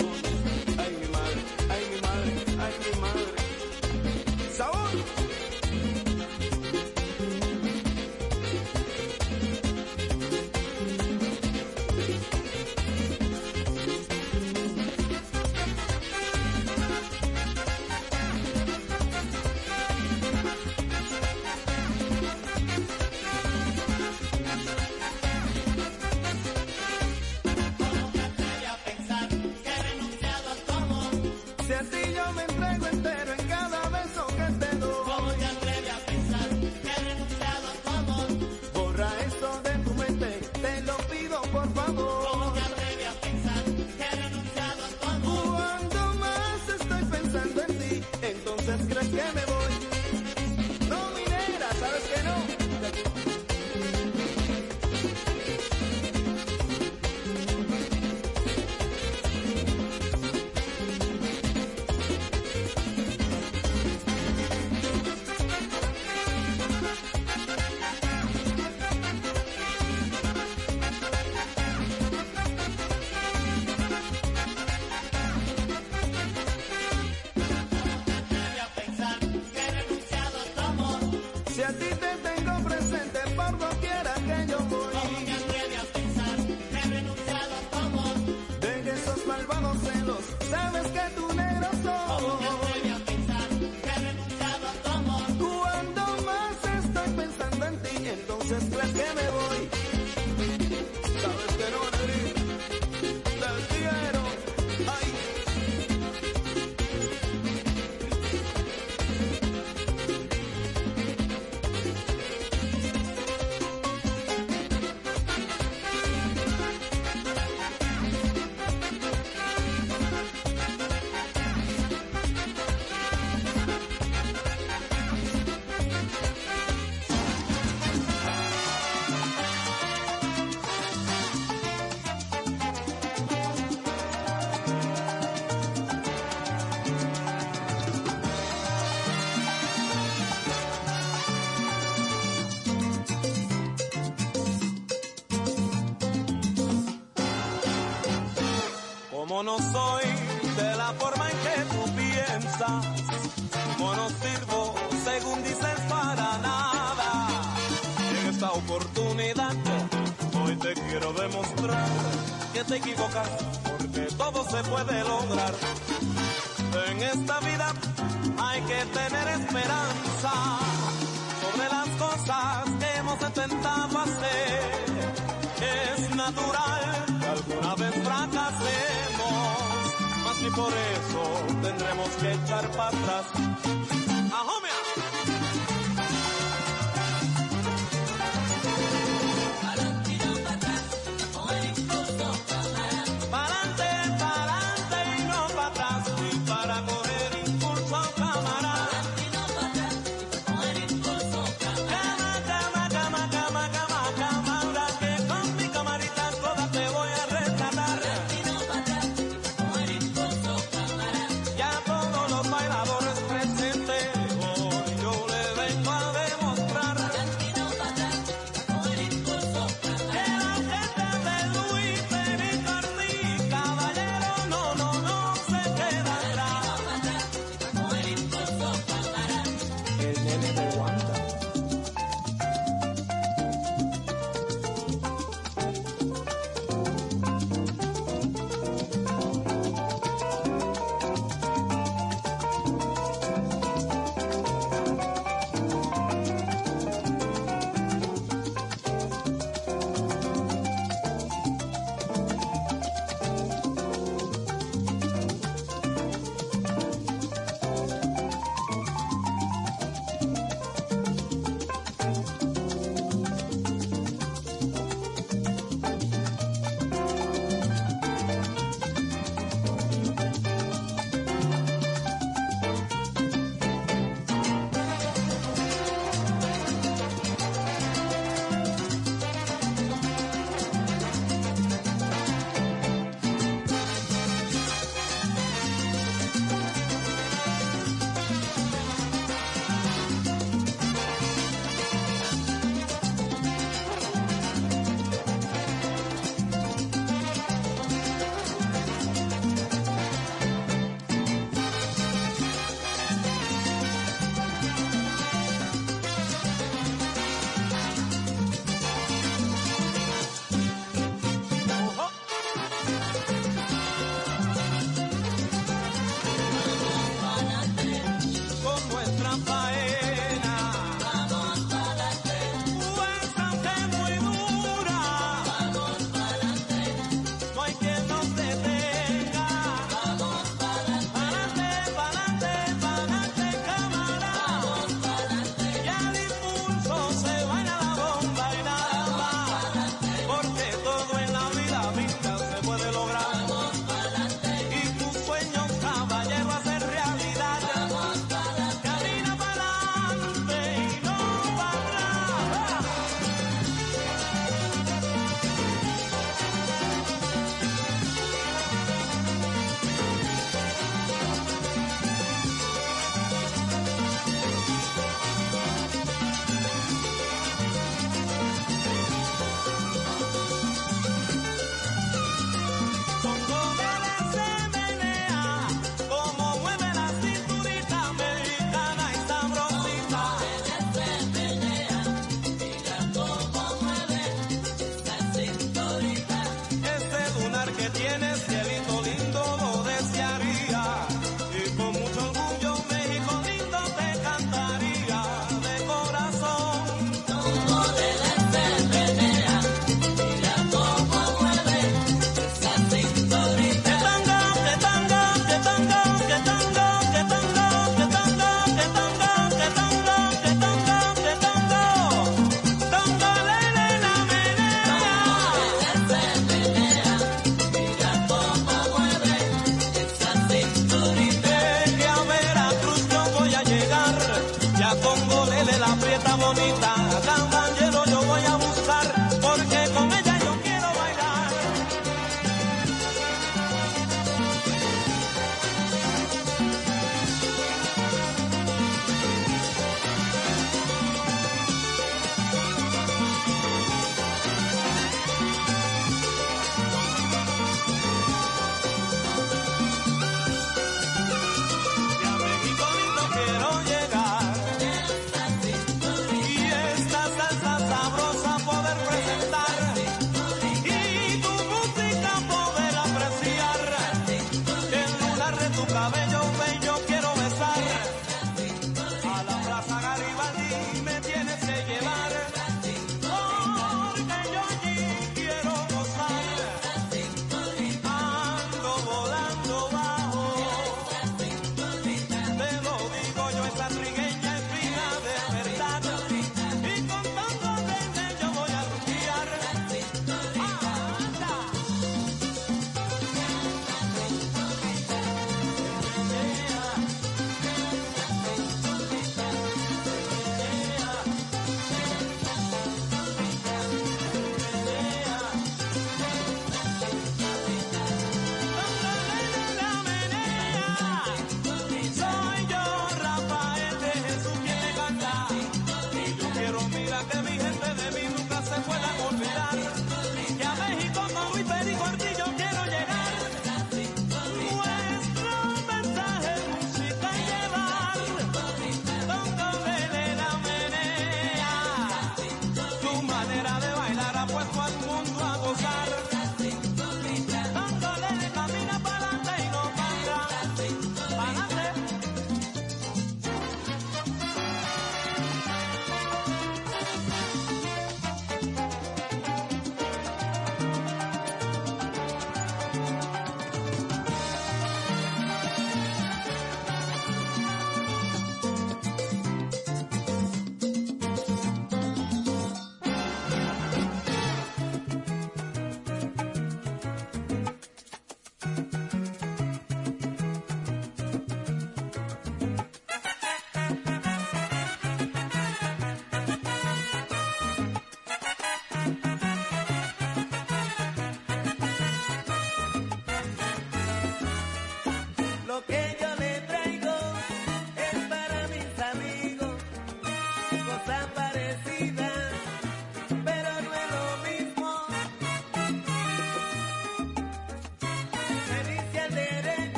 Te equivocas porque que todo se puede lograr.